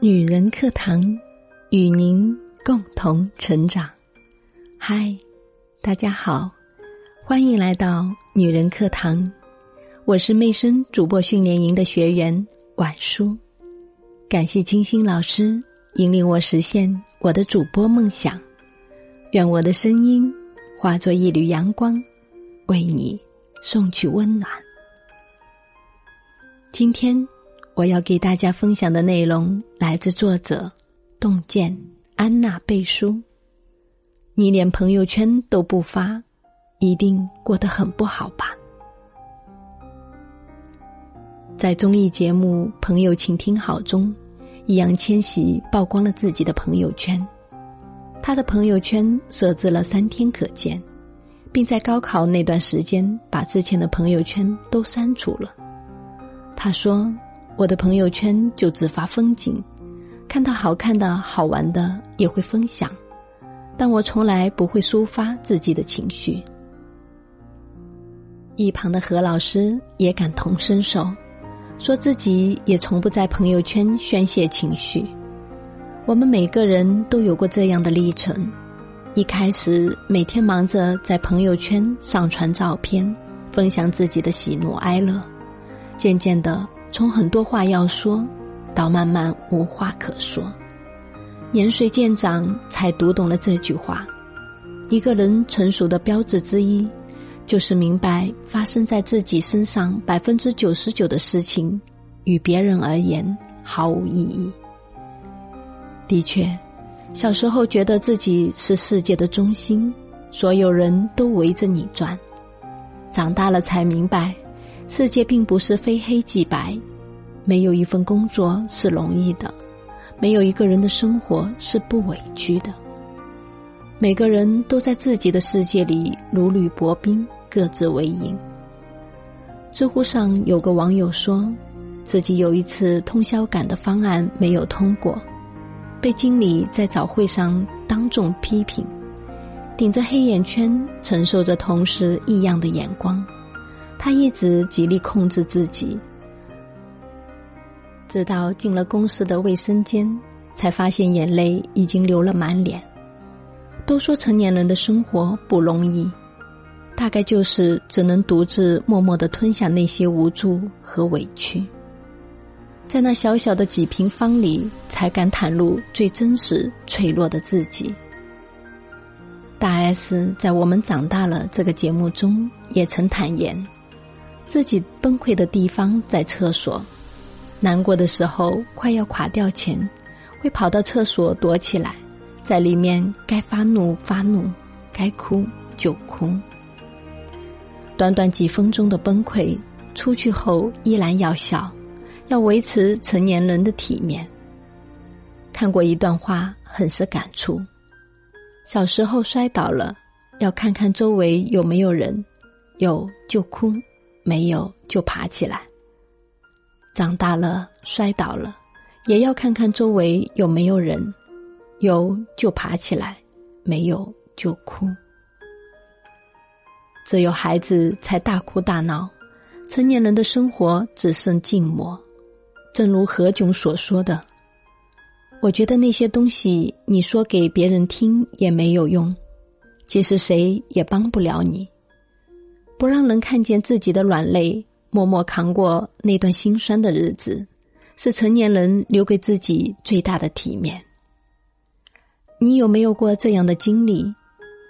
女人课堂，与您共同成长。嗨，大家好，欢迎来到女人课堂。我是魅声主播训练营的学员婉舒，感谢金星老师引领我实现我的主播梦想。愿我的声音化作一缕阳光，为你送去温暖。今天。我要给大家分享的内容来自作者洞见安娜贝书。你连朋友圈都不发，一定过得很不好吧？在综艺节目《朋友，请听好》中，易烊千玺曝光了自己的朋友圈。他的朋友圈设置了三天可见，并在高考那段时间把之前的朋友圈都删除了。他说。我的朋友圈就只发风景，看到好看的好玩的也会分享，但我从来不会抒发自己的情绪。一旁的何老师也感同身受，说自己也从不在朋友圈宣泄情绪。我们每个人都有过这样的历程：一开始每天忙着在朋友圈上传照片，分享自己的喜怒哀乐，渐渐的。从很多话要说，到慢慢无话可说，年岁渐长才读懂了这句话。一个人成熟的标志之一，就是明白发生在自己身上百分之九十九的事情，与别人而言毫无意义。的确，小时候觉得自己是世界的中心，所有人都围着你转，长大了才明白。世界并不是非黑即白，没有一份工作是容易的，没有一个人的生活是不委屈的。每个人都在自己的世界里如履薄冰，各自为营。知乎上有个网友说，自己有一次通宵赶的方案没有通过，被经理在早会上当众批评，顶着黑眼圈承受着同事异样的眼光。他一直极力控制自己，直到进了公司的卫生间，才发现眼泪已经流了满脸。都说成年人的生活不容易，大概就是只能独自默默的吞下那些无助和委屈，在那小小的几平方里，才敢袒露最真实、脆弱的自己。大 S 在《我们长大了》这个节目中也曾坦言。自己崩溃的地方在厕所，难过的时候快要垮掉前，会跑到厕所躲起来，在里面该发怒发怒，该哭就哭。短短几分钟的崩溃，出去后依然要笑，要维持成年人的体面。看过一段话，很是感触：小时候摔倒了，要看看周围有没有人，有就哭。没有就爬起来。长大了摔倒了，也要看看周围有没有人，有就爬起来，没有就哭。只有孩子才大哭大闹，成年人的生活只剩静默。正如何炅所说的：“我觉得那些东西你说给别人听也没有用，其实谁也帮不了你。”不让人看见自己的软肋，默默扛过那段心酸的日子，是成年人留给自己最大的体面。你有没有过这样的经历？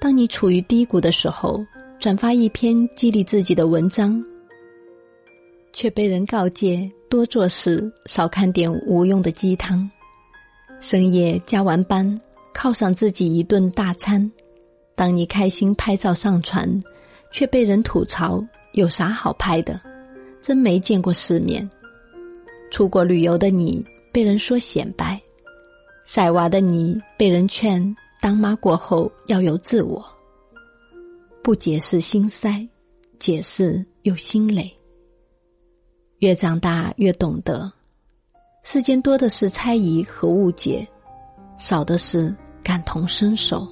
当你处于低谷的时候，转发一篇激励自己的文章，却被人告诫多做事，少看点无用的鸡汤。深夜加完班，犒赏自己一顿大餐，当你开心拍照上传。却被人吐槽有啥好拍的，真没见过世面。出国旅游的你被人说显摆，晒娃的你被人劝当妈过后要有自我。不解释心塞，解释又心累。越长大越懂得，世间多的是猜疑和误解，少的是感同身受。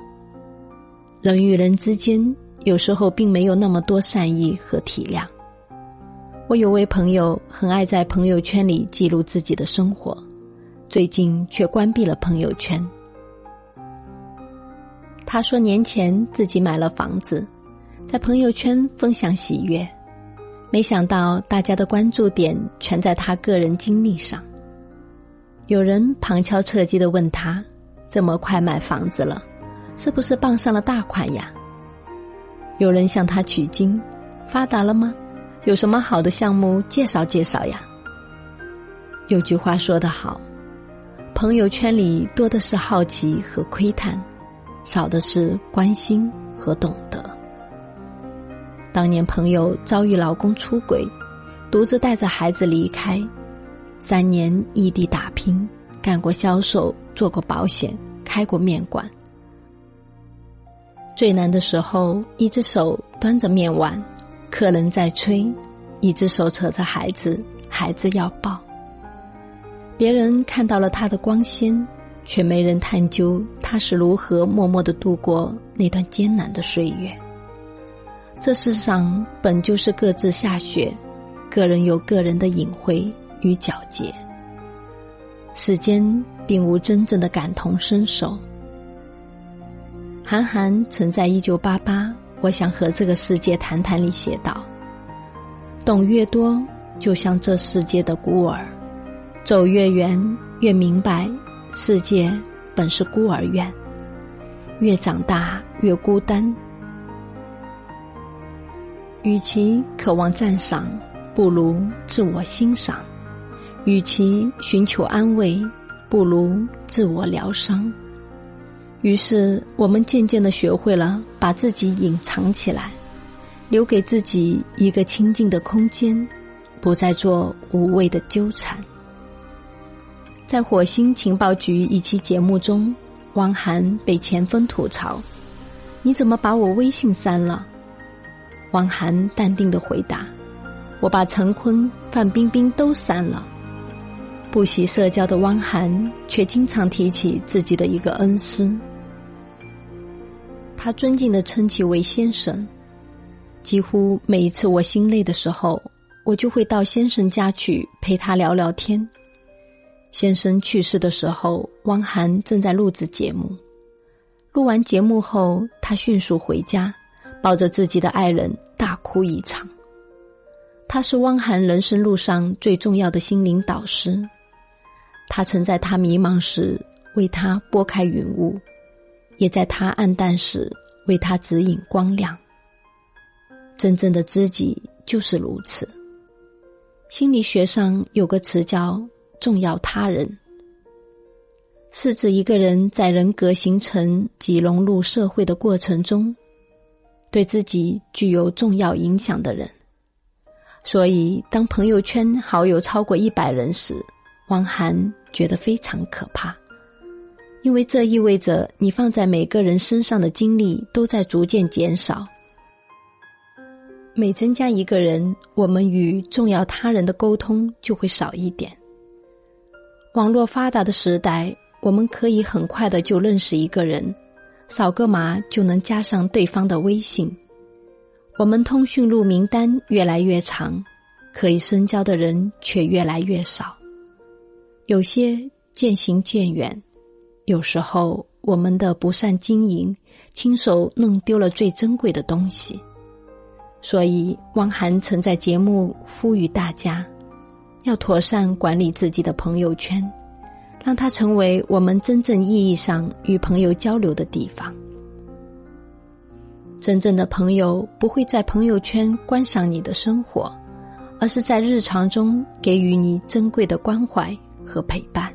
人与人之间。有时候并没有那么多善意和体谅。我有位朋友很爱在朋友圈里记录自己的生活，最近却关闭了朋友圈。他说年前自己买了房子，在朋友圈分享喜悦，没想到大家的关注点全在他个人经历上。有人旁敲侧击的问他：“这么快买房子了，是不是傍上了大款呀？”有人向他取经：“发达了吗？有什么好的项目介绍介绍呀？”有句话说得好，朋友圈里多的是好奇和窥探，少的是关心和懂得。当年朋友遭遇老公出轨，独自带着孩子离开，三年异地打拼，干过销售，做过保险，开过面馆。最难的时候，一只手端着面碗，客人在催，一只手扯着孩子，孩子要抱。别人看到了他的光鲜，却没人探究他是如何默默的度过那段艰难的岁月。这世上本就是各自下雪，个人有个人的隐晦与皎洁。世间并无真正的感同身受。韩寒曾在《一九八八，我想和这个世界谈谈》里写道：“懂越多，就像这世界的孤儿。”走越远，越明白，世界本是孤儿院。越长大，越孤单。与其渴望赞赏，不如自我欣赏；与其寻求安慰，不如自我疗伤。于是，我们渐渐的学会了把自己隐藏起来，留给自己一个清静的空间，不再做无谓的纠缠。在火星情报局一期节目中，汪涵被前锋吐槽：“你怎么把我微信删了？”汪涵淡定的回答：“我把陈坤、范冰冰都删了。”不喜社交的汪涵却经常提起自己的一个恩师，他尊敬的称其为先生。几乎每一次我心累的时候，我就会到先生家去陪他聊聊天。先生去世的时候，汪涵正在录制节目。录完节目后，他迅速回家，抱着自己的爱人大哭一场。他是汪涵人生路上最重要的心灵导师。他曾在他迷茫时为他拨开云雾，也在他暗淡时为他指引光亮。真正的知己就是如此。心理学上有个词叫。重要他人，是指一个人在人格形成及融入社会的过程中，对自己具有重要影响的人。所以，当朋友圈好友超过一百人时，汪涵觉得非常可怕，因为这意味着你放在每个人身上的精力都在逐渐减少。每增加一个人，我们与重要他人的沟通就会少一点。网络发达的时代，我们可以很快的就认识一个人，扫个码就能加上对方的微信。我们通讯录名单越来越长，可以深交的人却越来越少。有些渐行渐远，有时候我们的不善经营，亲手弄丢了最珍贵的东西。所以，汪涵曾在节目呼吁大家。要妥善管理自己的朋友圈，让它成为我们真正意义上与朋友交流的地方。真正的朋友不会在朋友圈观赏你的生活，而是在日常中给予你珍贵的关怀和陪伴。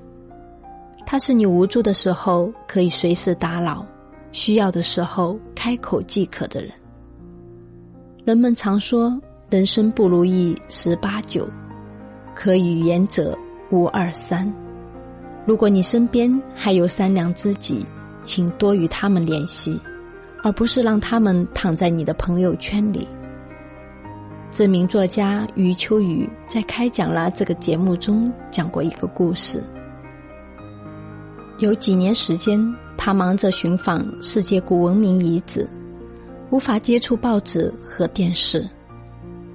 他是你无助的时候可以随时打扰，需要的时候开口即可的人。人们常说，人生不如意十八九。可与言者无二三。如果你身边还有三两知己，请多与他们联系，而不是让他们躺在你的朋友圈里。知名作家余秋雨在开讲了这个节目中讲过一个故事。有几年时间，他忙着寻访世界古文明遗址，无法接触报纸和电视。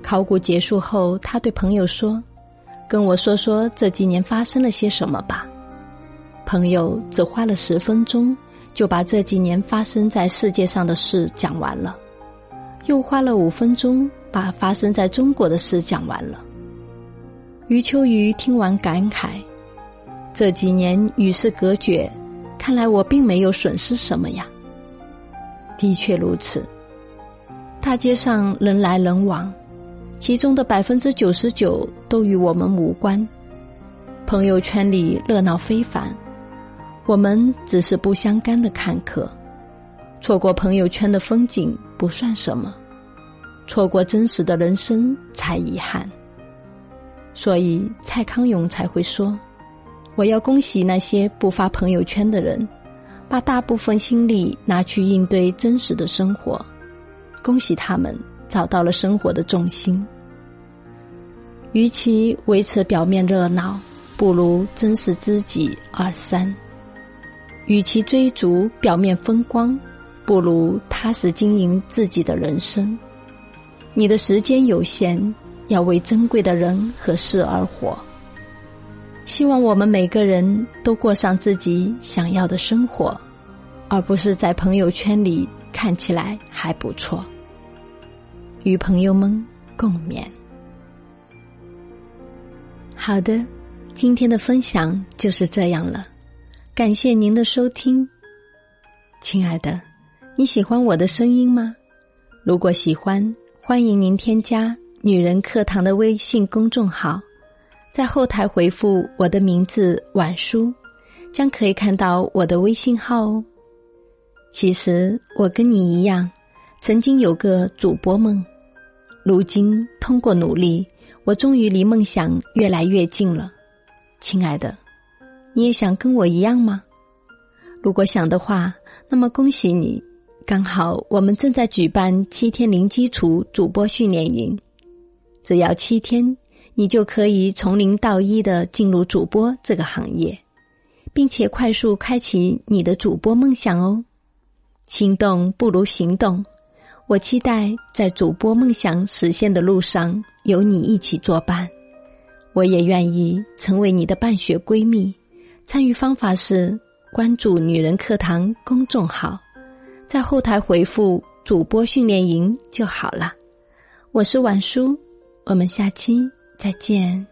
考古结束后，他对朋友说。跟我说说这几年发生了些什么吧。朋友只花了十分钟，就把这几年发生在世界上的事讲完了，又花了五分钟把发生在中国的事讲完了。余秋雨听完感慨：“这几年与世隔绝，看来我并没有损失什么呀。”的确如此，大街上人来人往，其中的百分之九十九都与我们无关。朋友圈里热闹非凡。我们只是不相干的看客，错过朋友圈的风景不算什么，错过真实的人生才遗憾。所以蔡康永才会说：“我要恭喜那些不发朋友圈的人，把大部分心力拿去应对真实的生活，恭喜他们找到了生活的重心。与其维持表面热闹，不如珍视知己二三。”与其追逐表面风光，不如踏实经营自己的人生。你的时间有限，要为珍贵的人和事而活。希望我们每个人都过上自己想要的生活，而不是在朋友圈里看起来还不错。与朋友们共勉。好的，今天的分享就是这样了。感谢您的收听，亲爱的，你喜欢我的声音吗？如果喜欢，欢迎您添加“女人课堂”的微信公众号，在后台回复我的名字“晚书”，将可以看到我的微信号哦。其实我跟你一样，曾经有个主播梦，如今通过努力，我终于离梦想越来越近了，亲爱的。你也想跟我一样吗？如果想的话，那么恭喜你，刚好我们正在举办七天零基础主播训练营，只要七天，你就可以从零到一的进入主播这个行业，并且快速开启你的主播梦想哦。心动不如行动，我期待在主播梦想实现的路上有你一起作伴，我也愿意成为你的伴学闺蜜。参与方法是关注“女人课堂”公众号，在后台回复“主播训练营”就好了。我是婉舒，我们下期再见。